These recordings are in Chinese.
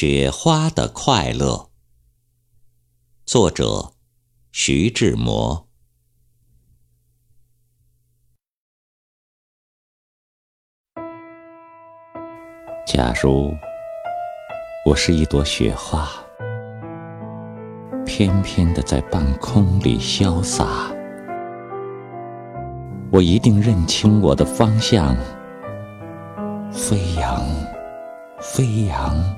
雪花的快乐，作者徐志摩。假如我是一朵雪花，翩翩的在半空里潇洒，我一定认清我的方向，飞扬，飞扬。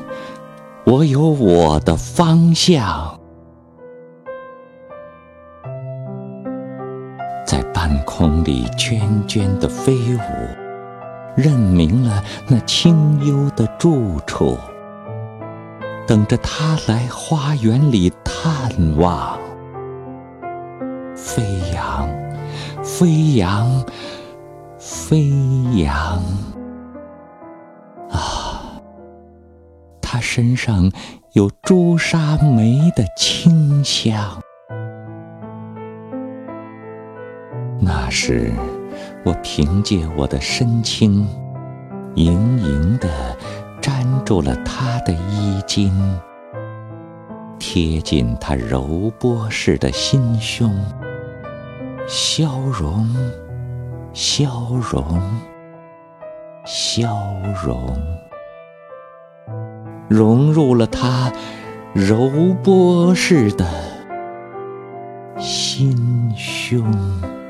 我有我的方向，在半空里涓涓的飞舞，认明了那清幽的住处，等着他来花园里探望。飞扬，飞扬，飞扬。他身上有朱砂梅的清香，那时我凭借我的身轻，盈盈地粘住了他的衣襟，贴近他柔波似的心胸，消融，消融，消融。融入了他柔波似的心胸。